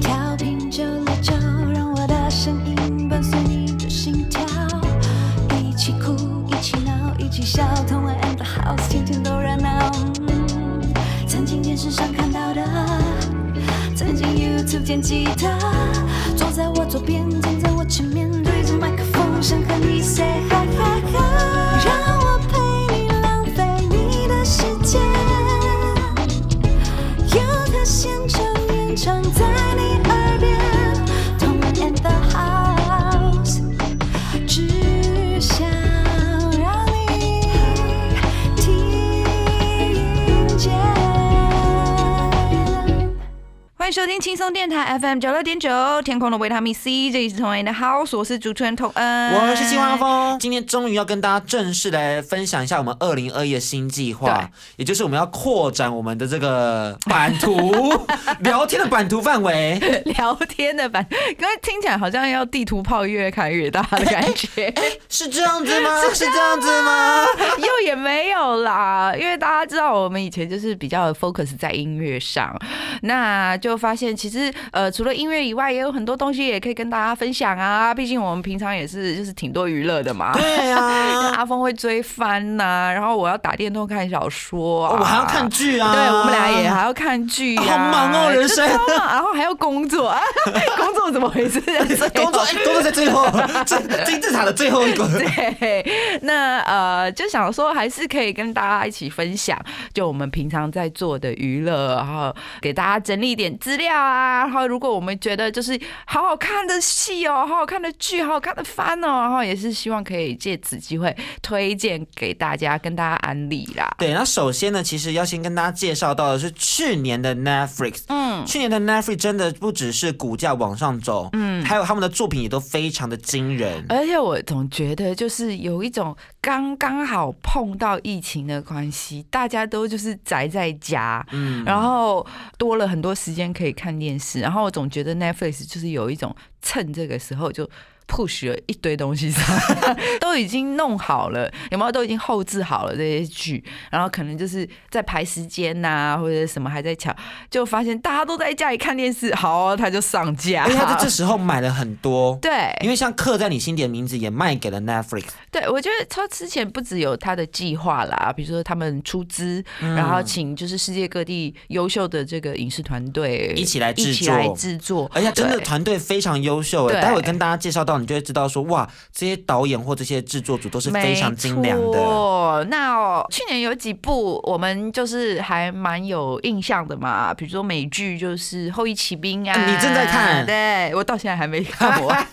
调频九六九，让我的声音伴随你的心跳，一起哭，一起闹，一起笑，同玩 and the house，天天都热闹。曾经电视上看到的，曾经 YouTube 见吉他，收听轻松电台 FM 九六点九，天空的维他命 C，这里是同恩的 House，我是主持人童恩，我是金华峰，今天终于要跟大家正式来分享一下我们二零二一的新计划，也就是我们要扩展我们的这个版图 聊天的版图范围。聊天的版，因为听起来好像要地图炮越开越大的感觉，是这样子 吗？是这样子吗？又也没有啦，因为大家知道我们以前就是比较 focus 在音乐上，那就发现其实呃除了音乐以外，也有很多东西也可以跟大家分享啊。毕竟我们平常也是就是挺多娱乐的嘛。对啊，阿峰会追番呐、然后我要打电动看小说、啊，我还要看剧啊。对，我们俩也还要看剧、啊，好忙哦人生然后还要工作，啊、工作怎么回事？工作，哎，工作在最后，这金字塔的最后一个。对，那呃，就想说还是可以跟大家一起分享，就我们平常在做的娱乐，然后给大家整理一点资料啊。然后如果我们觉得就是好好看的戏哦，好好看的剧，好好看的番哦，然后也是希望可以借此机会推荐给大家，跟大家安利啦。对，那首先呢，其实要先跟大家介绍到的是去年的 Netflix。嗯，去年的 Netflix 真的不只是股价往上走，嗯，还有他们的作品也都非常的惊人。而且我总觉得就是有一种刚刚好碰到疫情的关系，大家都就是宅在家，嗯，然后多了很多时间可以看电视，然后我总觉得 Netflix 就是有一种趁这个时候就。Push 了一堆东西上来，都已经弄好了，有没有？都已经后置好了这些剧，然后可能就是在排时间呐、或者什么还在抢，就发现大家都在家里看电视，好，他就上架因为他在 这时候买了很多，对，因为像刻在你心底的名字也卖给了 Netflix，对，我觉得他之前不只有他的计划啦，比如说他们出资，嗯然后请就是世界各地优秀的这个影视团队一起来制一起来作制作，而且真的团队非常优秀待会跟大家介绍到，你就会知道说哇，这些导演或这些制作组都是非常精良没的。错那、哦、去年有几部我们就是还蛮有印象的嘛，比如说美剧就是《后翼骑兵》啊，啊你正在看对我到现在还没看过。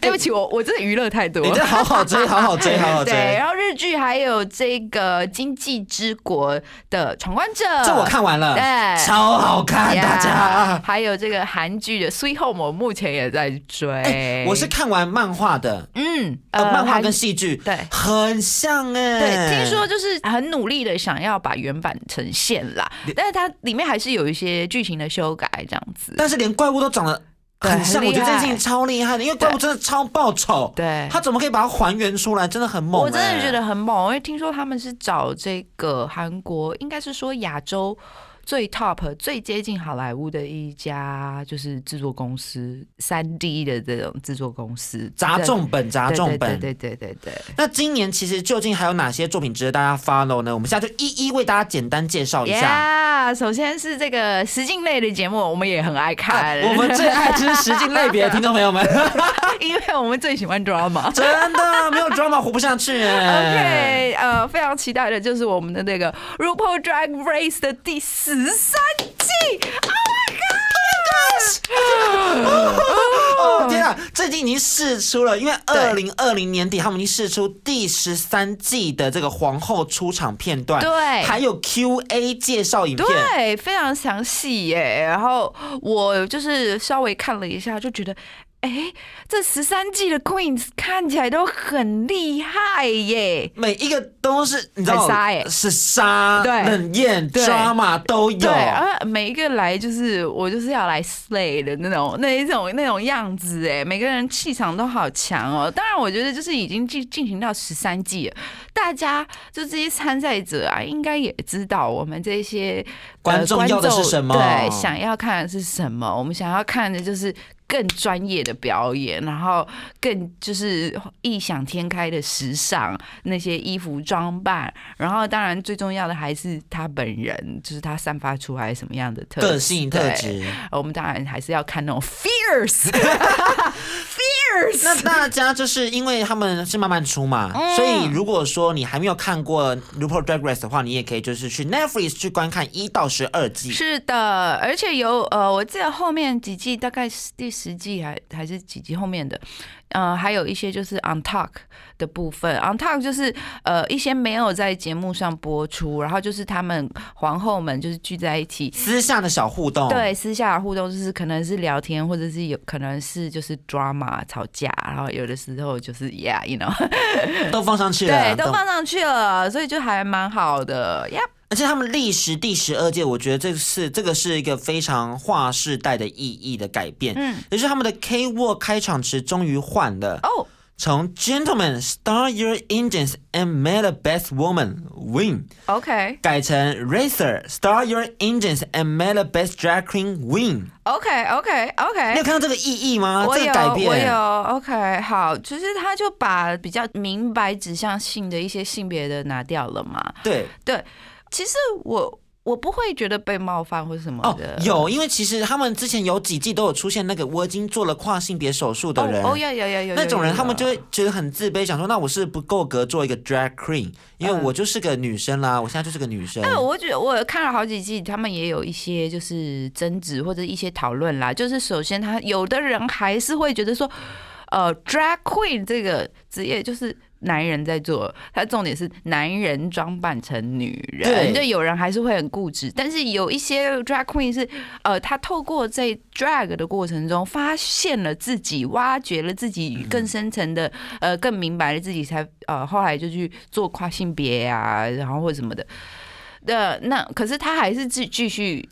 对不起，我我真的娱乐太多你。这好好追，好好追，好好追对，追。然后日剧还有这个《经济之国的闯关者》，这我看完了，对超好看，呀大家。还有这个韩剧的《Sweet Home》，我目前也在追。哎，我是看完漫画的，嗯，呃，漫画跟戏剧对很像哎。对，听说就是很努力的想要把原版呈现啦，但是它里面还是有一些剧情的修改，这样子。但是连怪物都长得很像，我觉得这件事情超厉害的，因为怪物真的超爆丑。对，他怎么可以把它还原出来？真的很猛、我真的哎觉得很猛，因为听说他们是找这个韩国，应该是说亚洲。最 top、最接近好莱坞的一家就是制作公司，三 D 的这种制作公司，砸重本，砸重本。对对对对对对。那今年其实究竟还有哪些作品值得大家 follow 呢？我们现在就一一为大家简单介绍一下。呀首先是这个实境类的节目，我们也很爱看，我们最爱就是实境类别的听众朋友们，因为我们最喜欢 drama。真的没有 drama 活不下去哎。OK，呃，非常期待的就是我们的那个 RuPaul Drag Race 的第十三季。，Oh my god！哦天啊，这季已经试出了，因为对二零二零年底他们已经试出第十三季的这个皇后出场片段，对还有 Q&A 介绍影片。对，非常详细耶。然后我就是稍微看了一下，就觉得，哎，这十三季的 Queens 看起来都很厉害耶。每一个都是你知道很杀欸是杀、对冷艳、对 drama 都有对，。而每一个来就是我就是要来 slay 的那种那一种那种样子哎，每个人气场都好强哦。当然，我觉得就是已经进进行到十三季了，大家就这些参赛者啊，应该也知道我们这些观众要的是什么对，想要看的是什么？我们想要看的就是。更专业的表演，然后更就是异想天开的时尚，那些衣服装扮，然后当然最重要的还是他本人，就是他散发出来什么样的特个性特对质，我们当然还是要看那种 那大家就是因为他们是慢慢出嘛，嗯所以如果说你还没有看过《RuPaul Drag Race》的话，你也可以就是去 Netflix 去观看一到十二季。是的，而且有呃，我记得后面几季大概是第十季还还是几季后面的，呃，还有一些就是 on talk 的部分，on talk 就是呃一些没有在节目上播出，然后就是他们皇后们就是聚在一起。私下的小互动，对，私下的互动就是可能是聊天，或者是有可能是就是 drama 吵架，然后有的时候就是 yeah，you know，都放上去了，对，都放上去了，所以就还蛮好的呀。而且他们历时第十二届，我觉得这个是这个是一个非常划时代的意义的改变。嗯，也是他们的 K Walk 开场词终于换了，哦，从 Gentlemen start your engines and may the best woman win，OK 改成 Racer start your engines and may the best drag queen win。OK OK OK，你有看到这个意义吗？我有，这个改变，我有，OK，好，就是他就把比较明白指向性的一些性别的拿掉了嘛。对对其实我我不会觉得被冒犯或什么哦的。，有，因为其实他们之前有几季都有出现那个我已经做了跨性别手术的人。哦，哦有有有有那种人，他们就会会觉得很自卑，想说那我是不够格做一个 drag queen，因为嗯我就是个女生啦，我现在就是个女生。但我觉得我看了好几季，他们也有一些就是争执或者一些讨论啦。就是首先，他有的人还是会觉得说，呃，drag queen 这个职业就是男人在做，他重点是男人装扮成女人，对就有人还是会很固执。但是有一些 drag queen 是，呃，他透过在 drag 的过程中发现了自己，挖掘了自己更深层的，呃，更明白了自己才，呃，后来就去做跨性别啊，然后或什么的。的那可是他还是继继续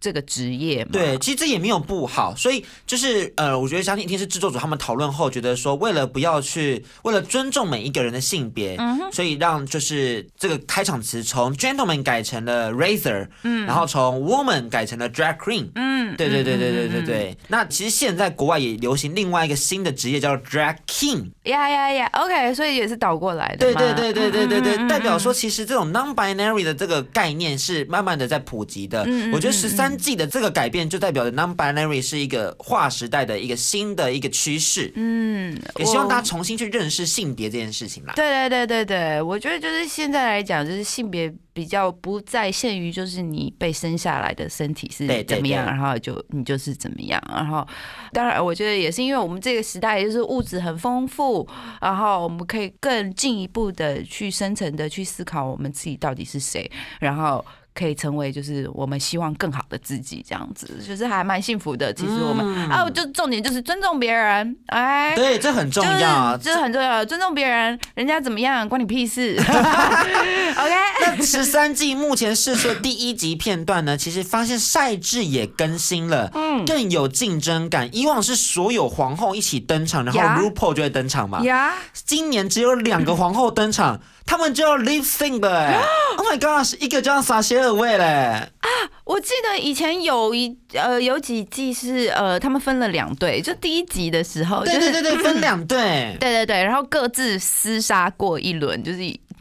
这个职业嘛？对，其实这也没有不好，所以就是呃，我觉得相信一定是制作组他们讨论后觉得说，为了不要去，为了尊重每一个人的性别，嗯所以让就是这个开场词从 gentleman 改成了 razor，嗯，然后从 woman 改成了 drag queen，嗯，对对对对对对对。那其实现在国外也流行另外一个新的职业叫 drag king，呀呀呀，OK，所以也是倒过来的对。对对对对对对，代表说其实这种 non-binary 的这个概念是慢慢的在普及的。我觉得十三季的这个改变，就代表着 non-binary 是一个划时代的一个新的一个趋势。嗯，也希望大家重新去认识性别这件事情啦。对对对对对，我觉得就是现在来讲，就是性别比较不再限于就是你被生下来的身体是怎么样，对然后就你就是怎么样，然后当然我觉得也是因为我们这个时代就是物质很丰富，然后我们可以更进一步的去深层的去思考我们自己到底是谁，然后。可以成为就是我们希望更好的自己，这样子就是还蛮幸福的。其实我们、啊，就重点就是尊重别人，哎，对，这很重要啊。就是，这很重要，尊重别人，人家怎么样关你屁事。OK，那十三季目前试出的第一集片段呢，其实发现赛制也更新了，嗯更有竞争感。以往是所有皇后一起登场，然后呀 RuPaul 就会登场嘛。呀，今年只有两个皇后登场，他们就要 lip sync 了哎！Oh my gosh，一个叫撒切尔位嘞，我记得以前有一呃有几季是呃他们分了两队，就第一集的时候，就是对对对对，分两队。对对对，然后各自厮杀过一轮，就是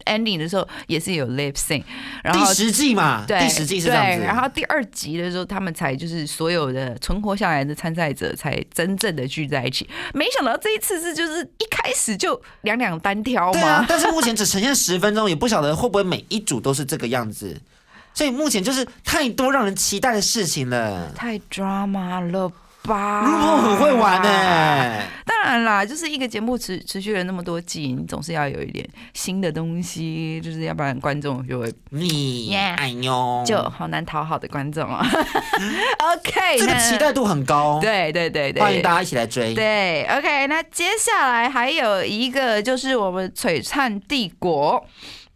ending 的时候也是有 lip sync，然后第。十季嘛，对，第十季是这样子。然后第二集的时候，他们才就是所有的存活下来的参赛者才真正的聚在一起。没想到这一次是就是一开始就两两单挑对啊嘛，，但是目前只呈现十分钟，也不晓得会不会每一组都是这个样子。所以目前就是太多让人期待的事情了。太 drama 了吧？如果很会玩呢、当然啦，就是一个节目持持续了那么多季，你总是要有一点新的东西，就是要不然观众就会哎呦，就好难讨好的观众啊。OK，这个期待度很高，对对对对，欢迎大家一起来追。对，OK，那接下来还有一个就是我们《璀璨帝国》。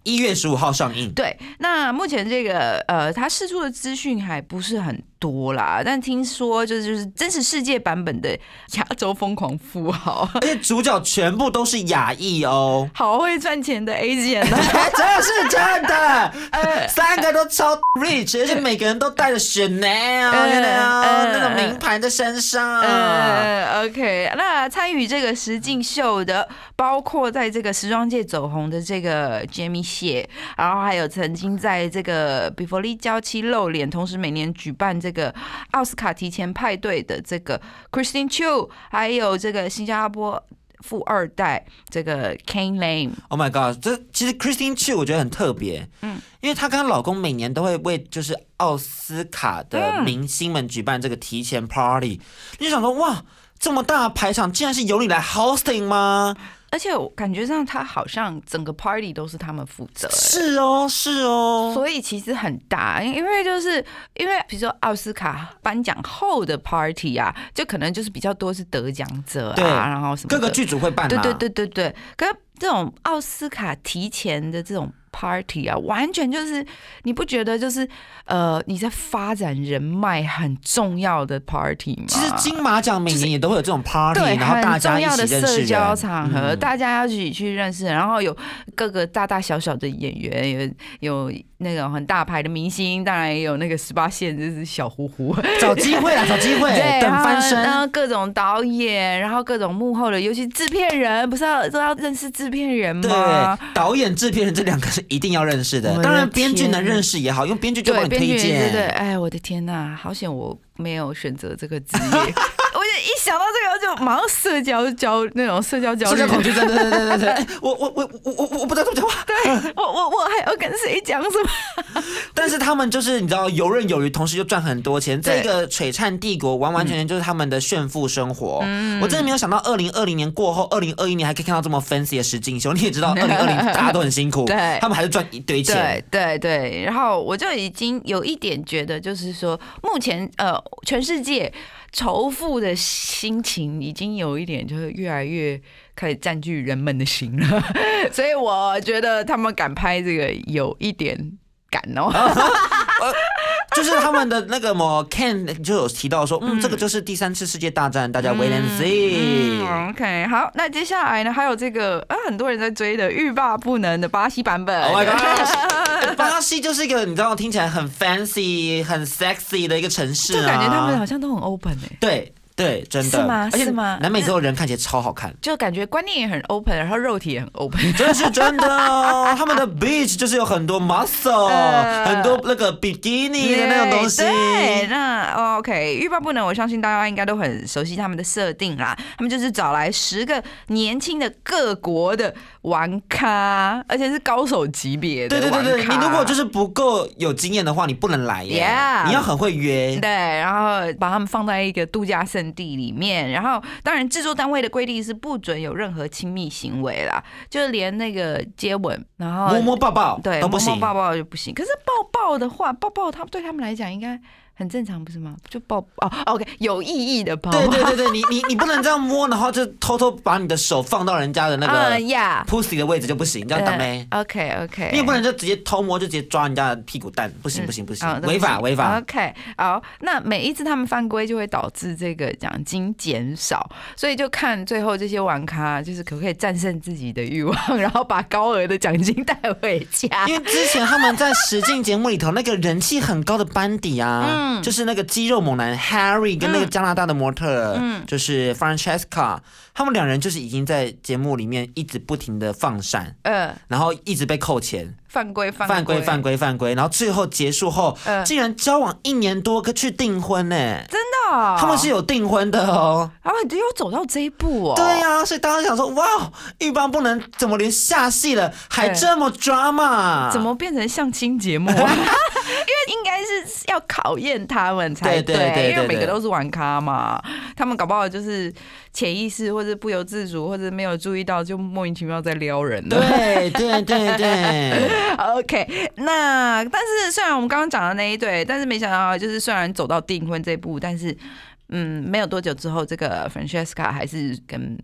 一月十五号上映，对，那目前这个呃，它释出的资讯还不是很多啦，但听说就是就是真实世界版本的亚洲疯狂富豪，而且主角全部都是亚裔哦。好会赚钱的 Asian 这 是真的，三个都超 rich，而且每个人都带着 Chanel 那种名牌在身上。呃，OK，那参与这个实境秀的，包括在这个时装界走红的这个 Jamie 谢，然后还有曾经在这个比佛利娇妻露脸，同时每年举办这个奥斯卡提前派对的这个 Christine Chu，还有这个新加坡富二代这个 Kane Lame。Oh my god！这其实 Christine Chu 我觉得很特别，嗯，因为她跟她老公每年都会为就是奥斯卡的明星们举办这个提前 party，、你就想说哇，这么大排场竟然是由你来 hosting 吗？而且我感觉上，他好像整个 party 都是他们负责、欸是哦，是哦，所以其实很大，因因为就是因为比如说奥斯卡颁奖后的 party 啊，就可能就是比较多是得奖者啊，然后什么各个剧组会办啊，对对对对对，可是这种奥斯卡提前的这种 party 啊，完全就是你不觉得就是呃你在发展人脉很重要的 party 吗？其实金马奖每年也都会有这种 party，对，然后大家一要的起认识人。社交场合，嗯大家要一起去认识，然后有各个大大小小的演员，有有那种很大牌的明星，当然也有那个十八线就是小糊糊，找机会啊，找机会，对，等翻身。然后各种导演，然后各种幕后的，尤其制片人，不是要都要认识制片人对吗？，导演、制片人这两个是一定要认识的。的当然，编剧能认识也好，因为编剧就帮对，你推荐。对对，哎，我的天呐，好险我没有选择这个职业。我就一想到这个，就马上社交焦那种社交焦虑，社交恐惧症，对对对对对。哎 我我我我我我不知道怎么讲话。对我我我还要跟谁讲什么？但是他们就是你知道游刃有余，同时又赚很多钱。这个璀璨帝国完完全全就是他们的炫富生活。嗯我真的没有想到，二零二零年过后，二零二一年还可以看到这么 fancy 的实境秀。你也知道，二零二零大家都很辛苦，对他们还是赚一堆钱对。对对，然后我就已经有一点觉得，就是说，目前呃，全世界仇富的心情已经有一点，就是越来越开始占据人们的心了，所以我觉得他们敢拍这个有一点敢哦。就是他们的那个什么 Ken 就有提到说，嗯，这个就是第三次世界大战，大家 wait and see。嗯，OK，好，那接下来呢，还有这个啊，很多人在追的欲罢不能的巴西版本。Oh my god！巴西就是一个你知道听起来很 fancy、很 sexy 的一个城市啊，就感觉他们好像都很 open 哎、对对，真的是吗而且是吗南美洲的人看起来超好看。就感觉观念也很 open，然后肉体也很 open。这是真的哦，他们的 beach 就是有很多 muscle，、呃很多那个 bikini 的那种东西。对，那哦 OK，欲罢不能，我相信大家应该都很熟悉他们的设定啦。他们就是找来十个年轻的各国的玩咖，而且是高手级别的对对对对，你如果就是不够有经验的话，你不能来耶 Yeah 你要很会约。对，然后把他们放在一个度假胜地里面，然后当然制作单位的规定是不准有任何亲密行为啦，就是连那个接吻，然后摸摸抱抱对都不行摸摸抱抱就不行。可是抱抱的话，抱抱他们对他们来讲应该很正常，不是吗？就抱哦，OK，有意义的抱抱。对对对对，你你你不能这样摸，然后就偷偷把你的手放到人家的那个 pussy 的位置就不行，这样打没？OK OK，你也不能就直接偷摸就直接抓人家的屁股蛋，不行不行不行啊，违法违法。OK，好，那每一次他们犯规就会导致这个奖金减少，所以就看最后这些玩咖就是可不可以战胜自己的欲望，然后把高额的奖金带回家。因为之前他们在实境节目里头那个人气很高的班底啊，嗯。就是那个肌肉猛男 Harry 跟那个加拿大的模特，嗯。就是 Francesca，他们两人就是已经在节目里面一直不停的放闪，呃，然后一直被扣钱，犯规犯犯规犯规，犯规，然后最后结束后，嗯竟然交往一年多，可去订婚呢、真的？哦、他们是有订婚的哦。然后你就有走到这一步哦。对呀、所以大家想说，哇，欲罢不能，怎么连下戏了还对这么 drama？怎么变成相亲节目啊？因为应该是要考验他们才对因为每个都是玩咖嘛，他们搞不好就是潜意识或者不由自主或者没有注意到，就莫名其妙在撩人了。对对对对，OK，那但是虽然我们刚刚讲的那一对，但是没想到就是虽然走到订婚这步，但是嗯，没有多久之后，这个 Francesca 还是跟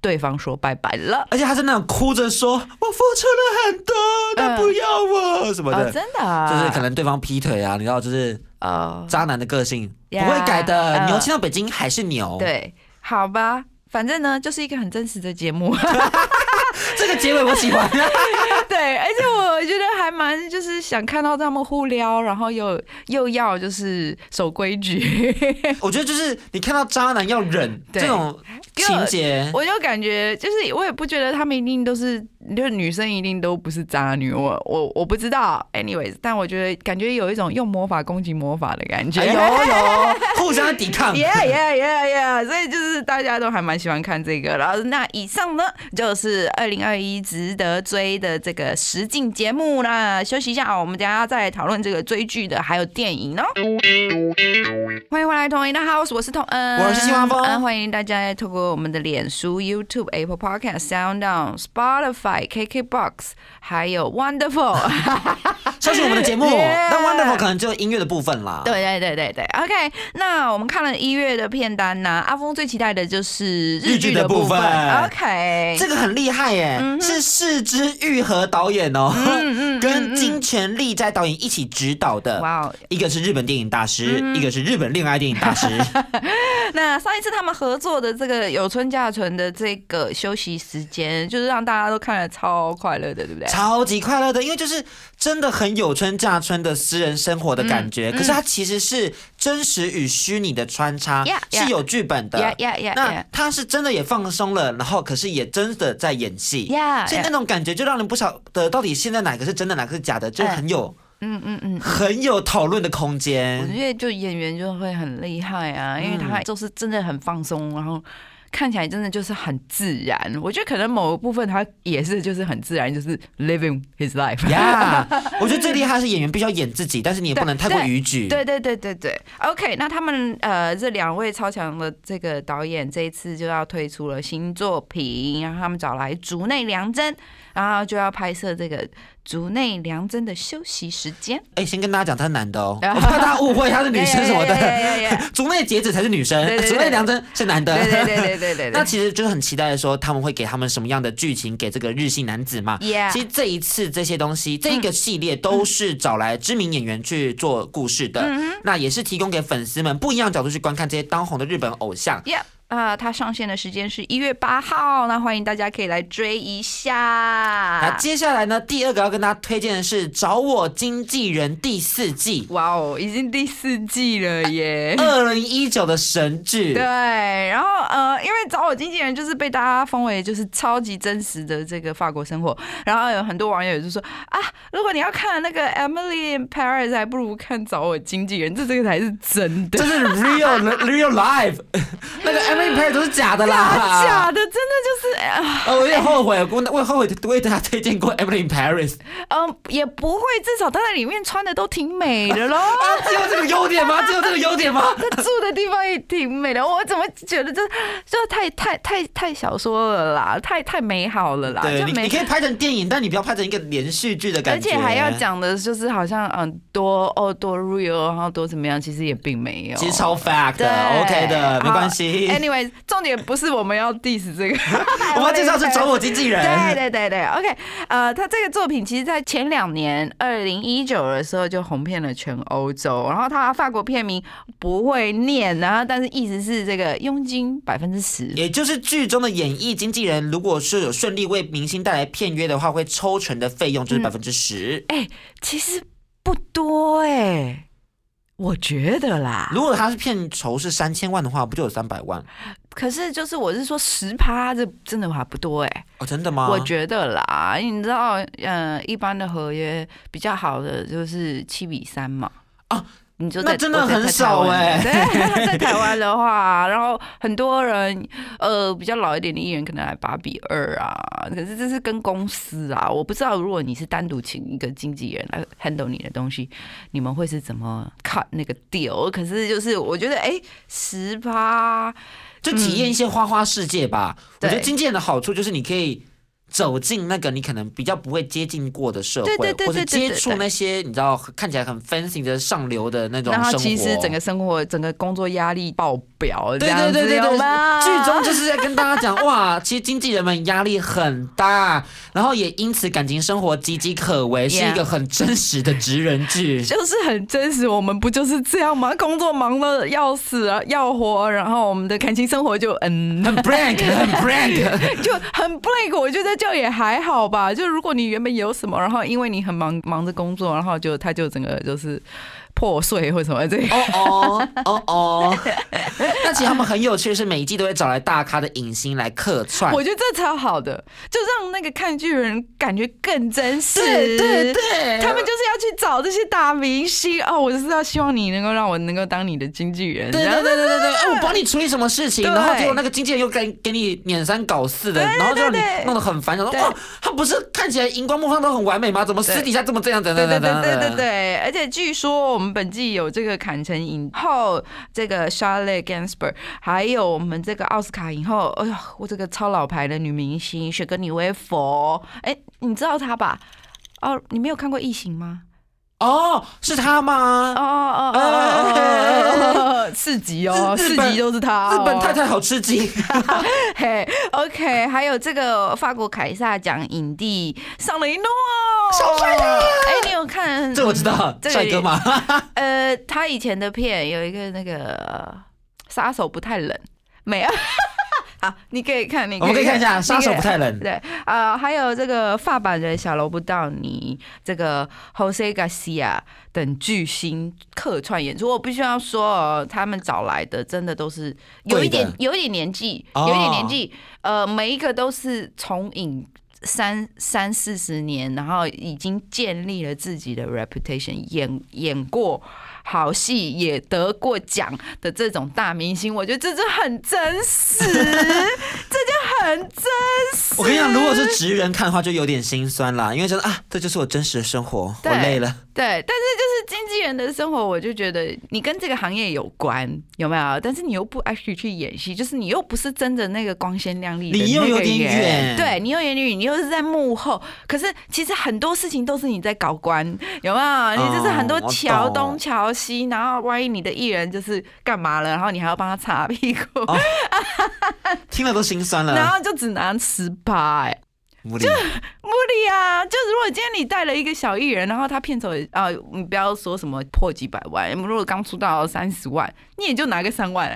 对方说拜拜了。而且他是那种哭着说：“我付出了很多，他不要我什么哦，的。真的、啊，就是可能对方劈腿啊，你知道，就是呃，渣男的个性不会改的。呃牛迁到北京还是牛。，对，好吧，反正呢，就是一个很真实的节目。这个结尾我喜欢。对，而且我觉得还蛮就是想看到他们互撩，然后又又要就是守规矩。我觉得就是你看到渣男要忍对这种情节，我就感觉就是我也不觉得他们一定都是，就是女生一定都不是渣女，我我我不知道，anyways，但我觉得感觉有一种用魔法攻击魔法的感觉。哎有 有互相抵抗。Yeah, yeah, yeah, yeah！所以就是大家都还蛮喜欢看这个。然后那以上呢，就是二零二一值得追的这个实境节目啦。休息一下，我们等一下再来讨论这个追剧的，还有电影哦。欢迎回来，同一的 house，我是童恩，我是希望峰嗯欢迎大家透过我们的脸书、YouTube、Apple Podcast、Sound On、Spotify、KKBox，还有 Wonderful。收听我们的节目。但 Wonderful 可能只有音乐的部分啦。对对对对对，OK。那我们看了一月的片单呢、阿峰最期待的就是日剧的部分。OK，这个很厉害耶，是四之愈合导演哦，跟金泉利在导演一起指导的。哇哦！一个是日本电影大师，一个是日本恋爱电影大师。那上一次他们合作的这个有村架纯的这个休息时间，就是让大家都看了超快乐的，对不对？超级快乐的，因为就是真的很有春嫁春的私人生活的感觉，可是它其实是真实与虚拟的穿插 Yeah, yeah. 是有剧本的。那！他是真的也放松了，然后可是也真的在演戏所以那种感觉就让人不晓得到底现在哪个是真的，哪个是假的，就很有嗯嗯嗯。很有讨论的空间我间。觉得就演员就会很厉害啊，因为嗯他就是真的很放松，然后看起来真的就是很自然。我觉得可能某个部分他也是就是很自然，就是 living his life。呀 我觉得最厉害是演员必须要演自己，但是你也不能 太过逾矩。对对对对对，OK，那他们呃这两位超强的这个导演这一次就要推出了新作品，然后他们找来竹内良真，然后就要拍摄这个竹内良真的休息时间。哎，先跟大家讲，他是男的哦，我怕大家误会他是女生什么的。竹内结子才是女生竹内良真是男的。对对对对对对那其实就是很期待说他们会给他们什么样的剧情给这个日系男子嘛。其实这一次这些东西，这个系列都是找来知名演员去做故事的，那也是提供给粉丝们不一样角度去观看这些当红的日本偶像。Yeah，啊、它上线的时间是一月八号，那欢迎大家可以来追一下那下。接下来呢，第二个要跟大家推荐的是《找我经纪人》第四季，哇哦，已经第四季了耶！二零一九的神剧。对，然后呃，因为找我经纪人就是被大家封为就是超级真实的这个法国生活，然后有很多网友就说啊，如果你要看那个 Emily in Paris，还不如看找我经纪人，这这个才是真的这。是 real real life，那个都是假的啦，假的，真的就是，啊哦，我有点后悔，我我后悔为大家推荐过 Emily in Paris，嗯、也不会，至少他在里面穿的都挺美的咯。啊，只有这个优点吗？只有这个优点吗？他住的地方也挺美的，我怎么觉得这这太太太太小说了啦，太太美好了啦，对你，就没你可以拍成电影，但你不要拍成一个连续剧的感觉，而且还要。讲的就是好像嗯多哦多 real，然后多怎么样，其实也并没有。其实超 fact 的，OK 的，没关系。Anyway，重点不是我们要 diss 这个，我们要介绍是找我经纪人。对对对对，OK，呃，他这个作品其实，在前两年，二零一九的时候就红遍了全欧洲。然后他法国片名不会念，然后但是意思是这个佣金百分之十。也就是剧中的演艺经纪人，如果是有顺利为明星带来片约的话，会抽成的费用就是百分之十。哎、其实不多哎、我觉得啦。如果他是片酬是三千万的话，不就有三百万？可是就是我是说十趴，这真的还不多哎、哦，真的吗？我觉得啦，你知道，呃，一般的合约比较好的就是七比三嘛。你就在那真的很少哎、欸对，在台湾的话，然后很多人呃比较老一点的艺人可能还八比二啊，可是这是跟公司啊，我不知道如果你是单独请一个经纪人来 handle 你的东西，你们会是怎么 cut 那个 deal？可是就是我觉得哎十八。就体验一些花花世界吧。我觉得经纪人的好处就是你可以。走进那个你可能比较不会接近过的社会，或者接触那些你知道看起来很 fancy 的上流的那种然后生活。其实整个生活、整个工作压力爆表，这对对对剧中就是在跟大家讲，哇，其实经纪人们压力很大，然后也因此感情生活岌岌可危，是一个很真实的职人剧。就是很真实，我们不就是这样吗？工作忙的要死啊，要活，然后我们的感情生活就嗯，很 blank，很 blank，就很 blank。我觉得就也还好吧。就如果你原本有什么，然后因为你很忙忙着工作，然后就他就整个就是破碎或什么这个。哦哦哦哦。那其实他们很有趣的是，每一季都会找来大咖的影星来客串。我觉得这超好的，就让那个看剧的人感觉更真实。对对对，他们就是要去找这些大明星哦，我就是要希望你能够让我能够当你的经纪人，对对对对对对，哎，我帮你处理什么事情，然后结果那个经纪人又给给你撵三搞四的，然后就让你弄得很烦，想说对哇，他不是看起来荧光幕上都很完美吗？怎么私底下这么这样？等对等等等对对对对对，而且据说我们本季有这个坎城影后，这个 Charlotte Gainsbourg，还有我们这个奥斯卡影后，哎呦，我这个超老牌的女明星雪格妮薇佛，哎，你知道她吧？哦，你没有看过《异形》吗？哦，是他吗？哦哦哦哦哦，四集哦，四日日本集都是她、日本哦太太好吃惊，嘿，OK，还有这个法国凯撒奖影帝尚雷诺，小帅哥哎，你有看？这我知道，这个帅哥嘛。呃，他以前的片有一个那个杀手不太冷，没有。好，你可以看，你我们可以看一下，杀手不太太冷。对，呃，还有这个发版的小罗布道尼，这个 Jose Garcia 等巨星客串演出，我必须要说哦，他们找来的真的都是有一点有一点年纪，哦有一点年纪，呃，每一个都是从影。三三四十年，然后已经建立了自己的 reputation，演演过好戏，也得过奖的这种大明星，我觉得这就很真实，这就很真实。我跟你讲，如果是职人看的话，就有点心酸啦，因为觉得啊，这就是我真实的生活，我累了。对，但是就是经纪人的生活，我就觉得你跟这个行业有关，有没有？但是你又不 actually 去演戏，就是你又不是真的那个光鲜亮丽的你又有点远对你又有点远，你又是在幕后。可是其实很多事情都是你在搞关，有没有？你就是很多桥东桥西，然后万一你的艺人就是干嘛了，然后你还要帮他擦屁股，哦听了都心酸了 然，后就只拿十八哎。无理。不理啊！就如果今天你带了一个小艺人，然后他片酬也啊，你不要说什么破几百万，如果刚出道三十万，你也就拿个三万。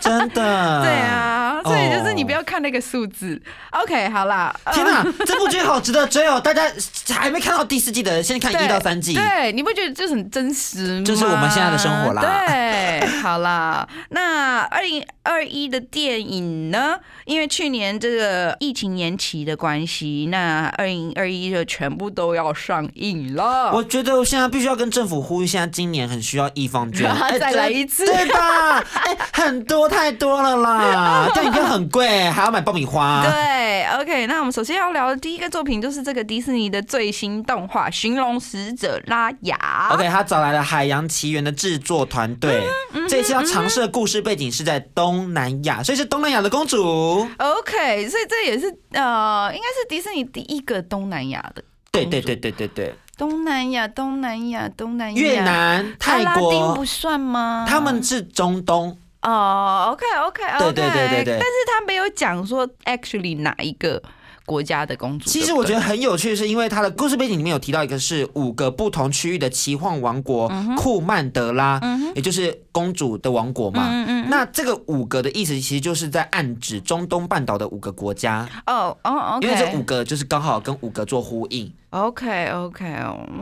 真的。对。啊，所以就是你哦不要看那个数字。OK，好啦，呃天哪，这部剧好值得追哦！大家还没看到第四季的，先看一到三季。对，你不觉得这很真实吗？就是我们现在的生活啦对，好啦，那二零二一的电影呢？因为去年这个疫情延期的关系，那二零二一就全部都要上映了。我觉得我现在必须要跟政府呼吁，现在今年很需要一方券，哎再来一次对吧？哎，很多太多了啦，电影票很贵，还要买爆米花。对，OK，那我们首先要聊的第一个作品就是这个迪士尼的最新动画《寻龙使者拉雅》。OK，他找来了《海洋奇缘》的制作团队，嗯这次要尝试的故事背景是在东南亚，所以是东南亚的公主。OK，所以这也是呃，应该是迪士尼第一个东南亚的对对对对对对，东南亚，东南亚，东南亚，越南、泰阿拉丁国不，算吗？他们是中东。哦，OK OK OK，对对对对对但是他没有讲说 actually 哪一个国家的公主。其实我觉得很有趣的是，因为它的故事背景里面有提到一个是五个不同区域的奇幻王国嗯库曼德拉，也就是公主的王国嘛。嗯嗯那这个五个的意思，其实就是在暗指中东半岛的五个国家，哦哦，OK，因为这五个就是刚好跟五个做呼应。OK OK，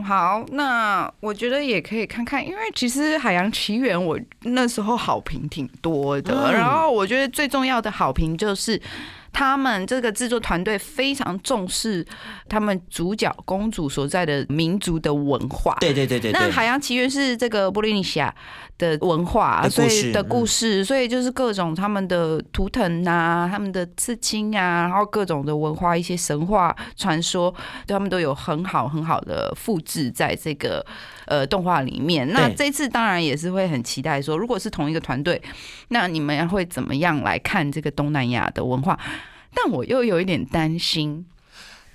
好，那我觉得也可以看看，因为其实《海洋奇缘》我那时候好评挺多的，嗯然后我觉得最重要的好评就是他们这个制作团队非常重视他们主角公主所在的民族的文化。对对对对对，那海洋奇缘是这个波利尼西亚的文化，所以的故事，所以就是各种他们的图腾啊，他们的刺青啊，然后各种的文化，一些神话传说，对他们都有很好很好的复制在这个呃动画里面。那这次当然也是会很期待说，如果是同一个团队，那你们会怎么样来看这个东南亚的文化？但我又有一点担心，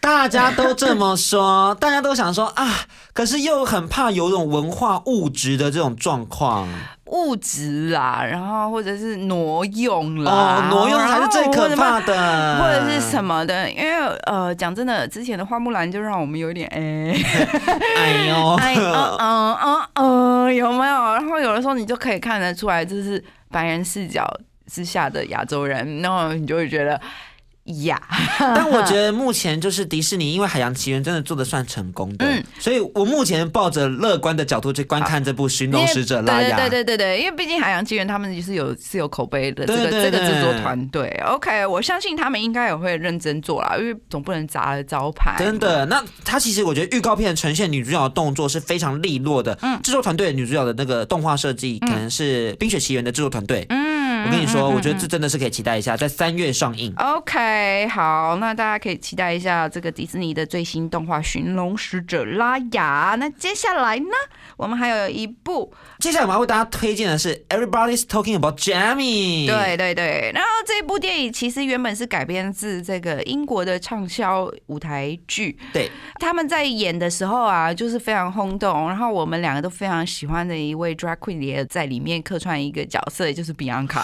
大家都这么说，大家都想说啊，可是又很怕有种文化物质的这种状况。物质啦，然后或者是挪用哦，，挪用才是最可怕的。的，或者是什么的，因为呃，讲真的，之前的花木兰就让我们有点哎，哎呦，哎，嗯嗯嗯嗯，有没有？然后有的时候你就可以看得出来，这是白人视角之下的亚洲人，然后你就会觉得呀，但我觉得目前就是迪士尼，因为《海洋奇缘》真的做的算成功的，嗯所以我目前抱着乐观的角度去观看这部《寻龙使者拉雅》。对对对因为毕竟海洋奇缘他们就是有是有口碑的这个这个制作团队，OK，我相信他们应该也会认真做啦，因为总不能砸了招牌。真的，那他其实我觉得预告片呈现女主角的动作是非常利落的。嗯制作团队女主角的那个动画设计可能是《冰雪奇缘》的制作团队。嗯我跟你说，我觉得这真的是可以期待一下，在三月上映。OK，好，那大家可以期待一下这个迪士尼的最新动画《寻龙使者拉雅》。那接下来呢，我们还有一部，接下来我们要为大家推荐的是《Everybody's Talking About Jamie》。对对对，然后这部电影其实原本是改编自这个英国的畅销舞台剧，对，他们在演的时候啊，就是非常轰动，然后我们两个都非常喜欢的一位 drag queen 也在里面客串一个角色，也就是 Bianca。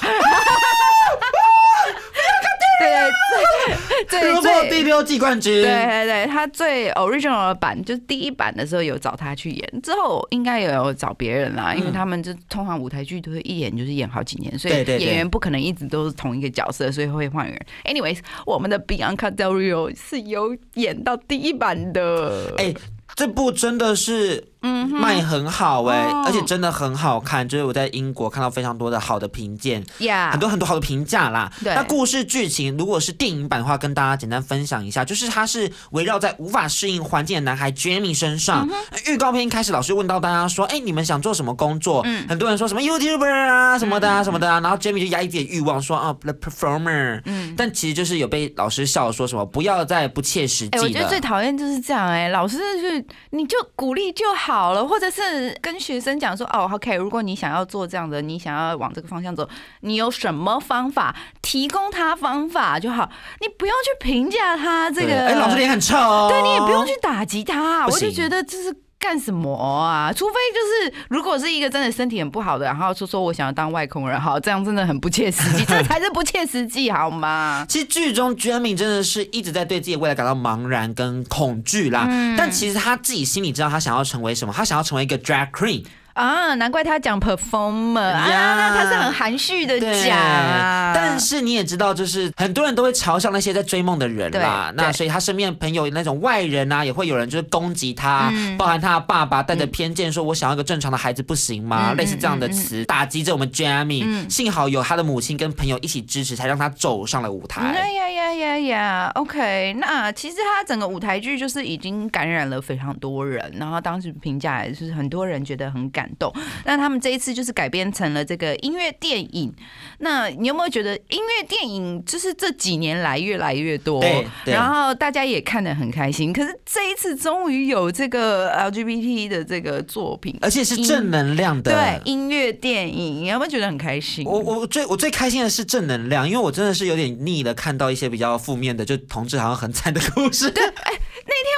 对对对，突破最第六季冠军。对对对，他最 original 的版就是第一版的时候有找他去演，之后应该也有找别人啦，因为他们就通常舞台剧都会一演就是演好几年，所以演员不可能一直都是同一个角色，所以会换人。Anyways，我们的 Bianca Del Rio 是有演到第一版的，哎、这部真的是嗯卖很好哎、哦而且真的很好看。就是我在英国看到非常多的好的评鉴，呀很多很多好的评价啦。对那故事剧情如果是电影版的话，跟大家简单分享一下，就是它是围绕在无法适应环境的男孩 Jamie 身上。那预告片一开始，老师问到大家说：“哎、你们想做什么工作？”嗯很多人说什么 YouTuber 啊什么的啊、什么的啊，然后 Jamie 就压抑自己的欲望说：“啊，The performer。”嗯。但其实就是有被老师笑说什么不要再不切实际哎、我。觉得最讨厌就是这样哎、老师就是你就鼓励就好了，或者是跟学生讲说哦，OK，如果你想要做这样的，你想要往这个方向走，你有什么方法，提供他方法就好，你不用去评价他这个，对哎、老师脸很臭哦。对你也不用去打击他，我就觉得这是。干什么啊？除非就是，如果是一个真的身体很不好的，然后说说我想要当外空人，好，这样真的很不切实际，这才是不切实际，好吗？其实剧中 Jamie 真的是一直在对自己的未来感到茫然跟恐惧啦，嗯但其实他自己心里知道他想要成为什么，他想要成为一个 drag queen。啊，难怪他讲 performer 啊，呀那他是很含蓄的，讲啊。但是你也知道，就是很多人都会嘲笑那些在追梦的人啦。那所以他身边的朋友那种外人啊，也会有人就是攻击他，嗯包含他的爸爸带着偏见说：“我想要一个正常的孩子不行吗？”嗯类似这样的词打击着我们 Jamie、嗯幸好有他的母亲跟朋友一起支持，才让他走上了舞台。呀呀呀呀呀！OK，那其实他整个舞台剧就是已经感染了非常多人，然后当时评价也是很多人觉得很感动。那他们这一次就是改编成了这个音乐电影。那你有没有觉得音乐电影就是这几年来越来越多对，然后大家也看得很开心。可是这一次终于有这个 LGBT 的这个作品，而且是正能量的。对音乐电影，你有没有觉得很开心？我我最我最开心的是正能量，因为我真的是有点腻了，看到一些比较负面的，就同志好像很惨的故事。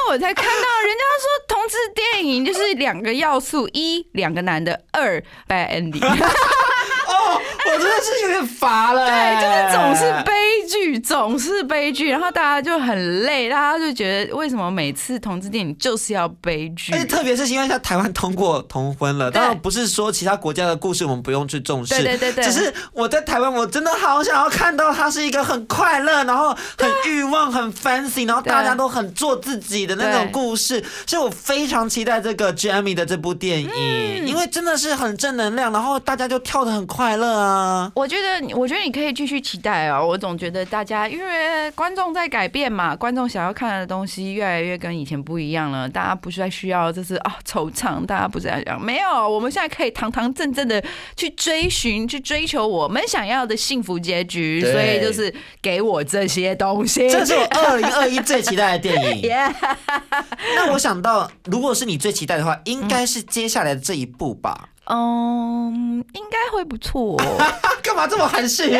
我才看到人家说同志电影就是两个要素：一两个男的，二 bad ending。哦，我真的是有点乏了、对，哎。就是总是悲剧，总是悲剧，然后大家就很累，大家就觉得为什么每次同志电影就是要悲剧？而？且特别是因为像台湾通过同婚了，对。当然不是说其他国家的故事我们不用去重视，对对对对。只是我在台湾，我真的好想要看到它是一个很快乐，然后很欲望、很 fancy，然后大家都很做自己的那种故事，所以我非常期待这个 Jamie 的这部电影，嗯。因为真的是很正能量，然后大家就跳得很快乐啊。呢？我觉得，我觉得你可以继续期待哦。我总觉得大家因为观众在改变嘛，观众想要看的东西越来越跟以前不一样了。大家不是在需要就是啊惆怅，大家不是在讲没有，我们现在可以堂堂正正的去追寻、去追求我们想要的幸福结局。所以就是给我这些东西。这是我 二零二一最期待的电影。Yeah 那我想到，如果是你最期待的话，应该是接下来的这一部吧？嗯，应该会不错。干嘛这么含蓄？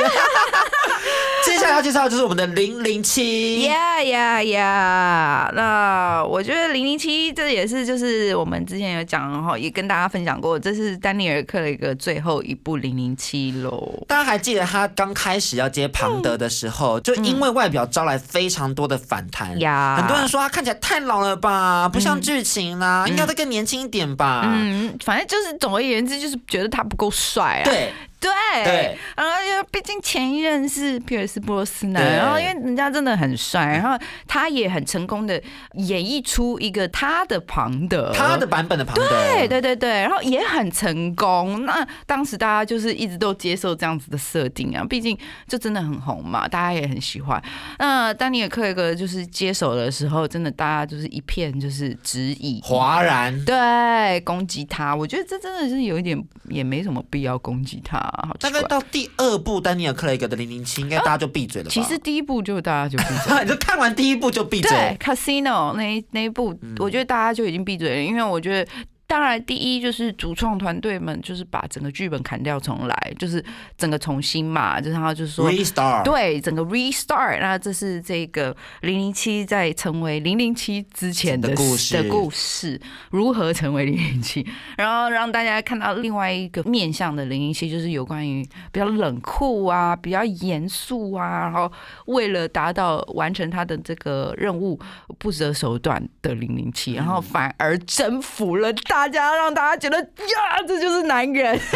接下来要介绍的就是我们的零零七。呀呀呀！那我觉得零零七这也是就是我们之前有讲，然后也跟大家分享过，这是丹尼尔克的一个最后一部零零七喽。大家还记得他刚开始要接庞德的时候，就因为外表招来非常多的反弹。呀很多人说他看起来太老了吧，不像剧情啦，应该再更年轻一点吧。嗯，反正就是总而言之，就是觉得他不够帅啊。对对对，然后因为毕竟前一任是皮尔斯布鲁斯南，然后因为人家真的很帅，然后他也很成功的演绎出一个他的庞德，他的版本的庞德，对对对对，然后也很成功。那当时大家就是一直都接受这样子的设定啊，毕竟就真的很红嘛，大家也很喜欢。那丹尼尔·克雷格就是接手的时候，真的大家就是一片就是质疑。哗然。对，攻击他，我觉得这真的是有一点，也没什么必要攻击他，大概到第二部丹尼尔·克雷格的零零七，应该大家就闭嘴了吧？其实第一部就大家就闭嘴，你 就看完第一部就闭对嘴。，Casino 那一那一部，我觉得大家就已经闭嘴了，因为我觉得。当然，第一就是主创团队们就是把整个剧本砍掉重来，就是整个重新嘛，就是他就是说 Restart，对整个 restart，那这是这个零零七在成为零零七之前的的故事的故事，如何成为零零七，然后让大家看到另外一个面向的零零七，就是有关于比较冷酷啊，比较严肃啊，然后为了达到完成他的这个任务不择手段的零零七，然后反而征服了大家，让大家觉得呀，这就是男人。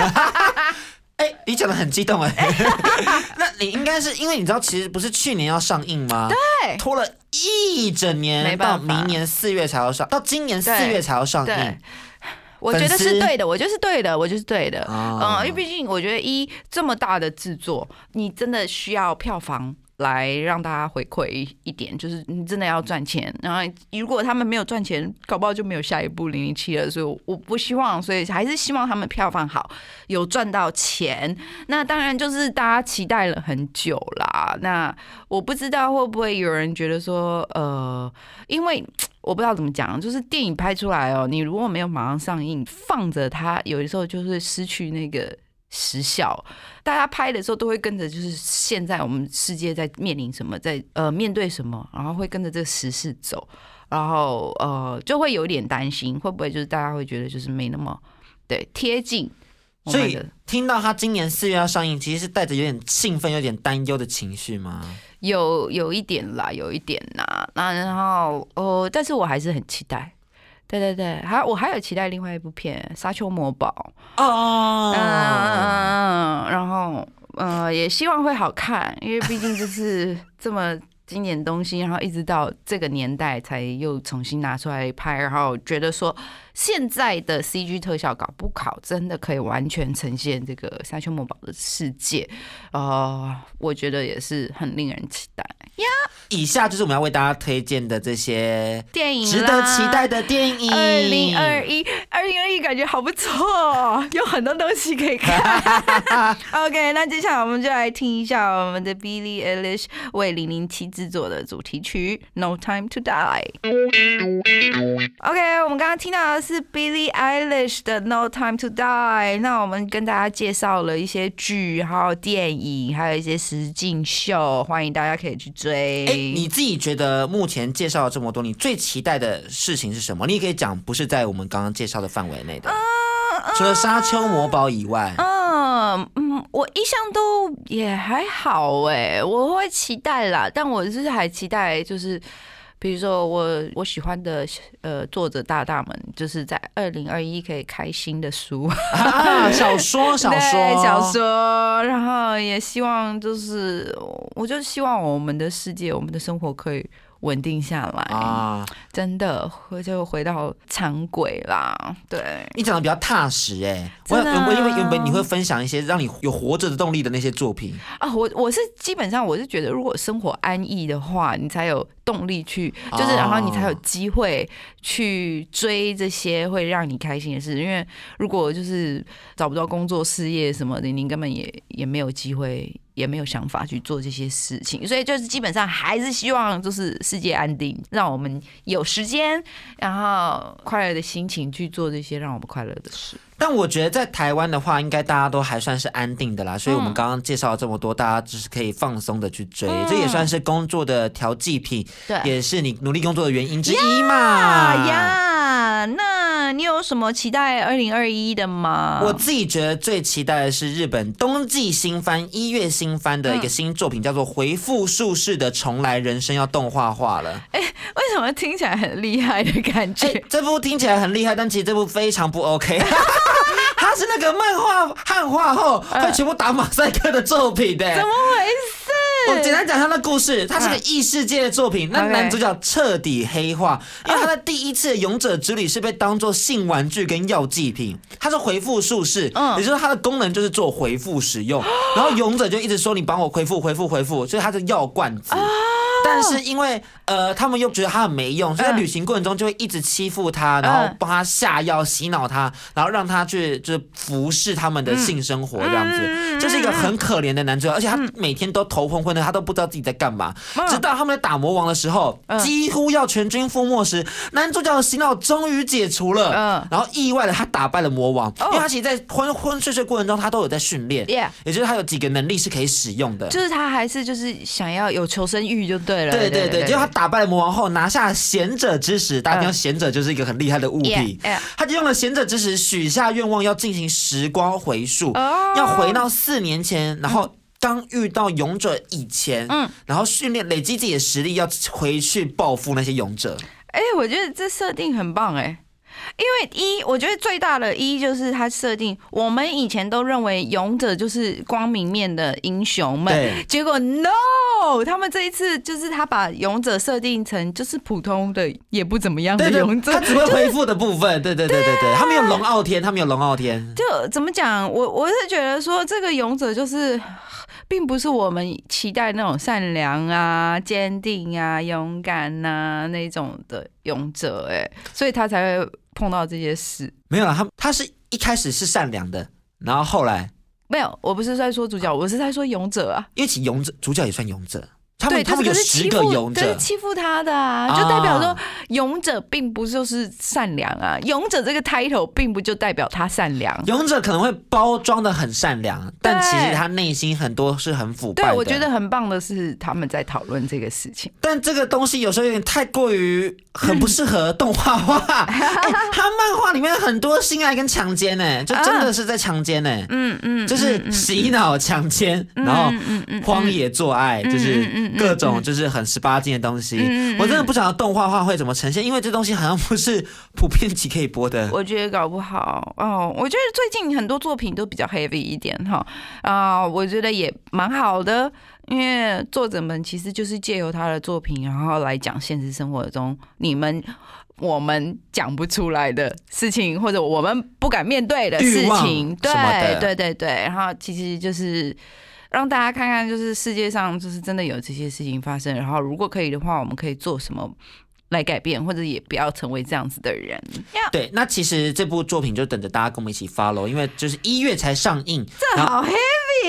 哎、你讲的很激动哎。那你应该是因为你知道，其实不是去年要上映吗？对拖了一整年，到明年四月才要上，到今年四月才要上对映。，我觉得是对的，我觉得是对的，我就是对的。哦嗯，因为毕竟我觉得一这么大的制作，你真的需要票房。来让大家回馈一点，就是你真的要赚钱。然后如果他们没有赚钱，搞不好就没有下一部零零七了。所以我我不希望，所以还是希望他们票房好，有赚到钱。那当然就是大家期待了很久啦。那我不知道会不会有人觉得说，呃，因为我不知道怎么讲，就是电影拍出来哦，你如果没有马上上映，放着它，有的时候就是失去那个时效。大家拍的时候都会跟着，就是现在我们世界在面临什么，在呃面对什么，然后会跟着这个时事走，然后呃就会有点担心，会不会就是大家会觉得就是没那么对贴近所以。听到他今年四月要上映，其实是带着有点兴奋、有点担忧的情绪吗？有有一点啦，有一点啦，那然后哦，但是我还是很期待。对对对，还我还有期待另外一部片《沙丘魔堡》，哦，嗯，然后呃，也希望会好看，因为毕竟就是 这么经典的东西，然后一直到这个年代才又重新拿出来拍，然后觉得说现在的 CG 特效搞不考真的可以完全呈现这个沙丘魔堡的世界，呃，我觉得也是很令人期待呀。以下就是我们要为大家推荐的这些电影值得期待的电影。二零二一，二零二一感觉好不错哦，有很多东西可以看。OK，那接下来我们就来听一下我们的 Billie Eilish 为零零七制作的主题曲《No Time to Die》。OK，我们刚刚听到的是 Billie Eilish 的《No Time to Die》。那我们跟大家介绍了一些剧，还有电影，还有一些实境秀，欢迎大家可以去追。哎，你自己觉得目前介绍了这么多，你最期待的事情是什么？你也可以讲不是在我们刚刚介绍的范围内的，除了沙丘魔堡以外，嗯嗯，我一向都也还好哎，我会期待啦，但我就是还期待就是。比如说我我喜欢的呃作者大大们，就是在二零二一可以开新的书，啊，小说，小说，小说，然后也希望就是，我就希望我们的世界，我们的生活可以稳定下来，啊，真的会就回到常轨啦。对，你讲的比较踏实哎、我我因为原本你会分享一些让你有活着的动力的那些作品，啊，我我是基本上我是觉得，如果生活安逸的话，你才有动力去，就是哦然后你才有机会去追这些会让你开心的事。因为如果就是找不到工作、事业什么的，你根本也也没有机会，也没有想法去做这些事情。所以就是基本上还是希望就是世界安定，让我们有时间，然后快乐的心情去做这些让我们快乐的事。但我觉得在台湾的话，应该大家都还算是安定的啦，所以我们刚刚介绍了这么多，大家就是可以放松的去追，嗯这也算是工作的调剂品，对也是你努力工作的原因之一嘛。啊呀，那你有什么期待二零二一的吗？我自己觉得最期待的是日本冬季新番一月新番的一个新作品，叫做《回复术士的重来人生》，要动画化了。哎为什么听起来很厉害的感觉？哎、这部听起来很厉害，但其实这部非常不 OK。它是那个漫画汉化后会全部打马赛克的作品的、怎么回事？我简单讲他的故事，他是个异世界的作品。那男主角彻底黑化，因为他的第一次勇者之旅是被当做性玩具跟药剂品，他是回复术士，嗯也就是他的功能就是做回复使用。然后勇者就一直说你帮我回复回复回复，所以他是药罐子。但是因为呃，他们又觉得他很没用，所以在嗯旅行过程中就会一直欺负他，然后帮他下药、洗脑他，然后让他去就是服侍他们的性生活这样子，这是一个很可怜的男主角，而且他每天都头昏昏的，他都不知道自己在干嘛。直到他们在打魔王的时候，几乎要全军覆没时，男主角的洗脑终于解除了嗯，然后意外的他打败了魔王，哦。因为他其实，在昏昏睡睡过程中，他都有在训练也就是他有几个能力是可以使用的。就是他还是就是想要有求生欲就对了。对对对，结果他打败了魔王后，拿下贤者之石。大家听到贤者就是一个很厉害的物品他就用了贤者之石许下愿望，要进行时光回溯，哦要回到四年前，然后。刚遇到勇者以前，嗯然后训练累积自己的实力，要回去报复那些勇者。哎、我觉得这设定很棒哎、因为一，我觉得最大的一就是他设定，我们以前都认为勇者就是光明面的英雄们，对，结果 no，他们这一次就是他把勇者设定成就是普通的也不怎么样的勇，者。他，只会恢复的部分，对对对对对，他没有龙傲天，他没有龙傲天，就怎么讲？我我是觉得说，这个勇者就是，并不是我们期待那种善良啊、坚定啊、勇敢呐、那种的勇者，哎，所以他才会碰到这些事。没有啊，他他是一开始是善良的，然后后来，没有，我不是在说主角，我是在说勇者啊。因为其实勇者主角也算勇者，他们对，他们有可是十个欺负，勇者可是，欺负他的啊，啊就代表说勇者并不就是善良啊，勇者这个 title 并不就代表他善良。勇者可能会包装的很善良，但其实他内心很多是很腐败对，我觉得，很棒的是他们在讨论这个事情。但这个东西有时候有点太过于很不适合动画化。哎他漫画里面很多性爱跟强奸呢，就真的是在强奸呢。嗯嗯，就是洗脑、强奸，然后嗯嗯荒野做爱，就是各种就是很十八禁的东西。我真的不晓得动画化会怎么呈现，因为这东西好像不是普遍级可以播的。我觉得搞不好哦，我觉得最近很多作品都比较 heavy 一点哈啊、我觉得也蛮好的，因为作者们其实就是借由他的作品，然后来讲现实生活中你们。我们讲不出来的事情，或者我们不敢面对的事情，对对对对，然后其实就是让大家看看，就是世界上就是真的有这些事情发生，然后如果可以的话，我们可以做什么来改变，或者也不要成为这样子的人。对，那其实这部作品就等着大家跟我们一起 follow，因为就是一月才上映，然后好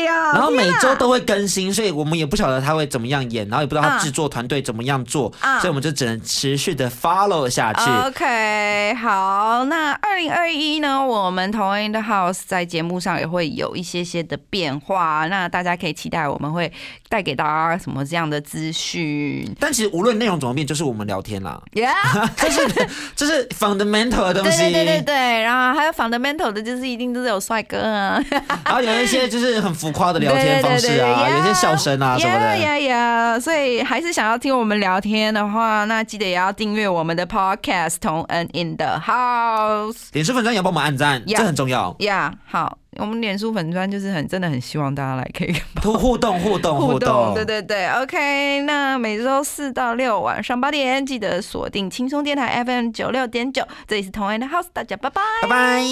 然后每周都会更新，所以我们也不晓得他会怎么样演，然后也不知道他嗯制作团队怎么样做，嗯所以我们就只能持续的 follow 下去。OK，好，那二零二一呢，我们同 in the house 在节目上也会有一些些的变化，那大家可以期待我们会带给大家什么这样的资讯。但其实无论内容怎么变，就是我们聊天啦，Yeah，这是这是 fundamental 的东对西。对对对对，然后还有 fundamental 的，就是一定都是有帅哥啊，然后有一些就是很浮夸的聊天方式啊，有些笑声啊什么的。呀呀呀！所以还是想要听我们聊天的话，那记得也要订阅我们的 podcast《同恩 in the house》。脸书粉专也要帮我们按赞这很重要。呀好，我们脸书粉砖就是很真的很希望大家来可以多 互动互动互动，动，对对对，OK。那每周四到六晚上八点，记得锁定轻松电台 FM 九六点九，这里是同安的 House，大家拜拜。拜拜。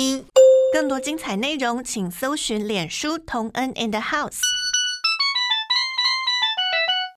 更多精彩内容，请搜寻脸书同恩 and House。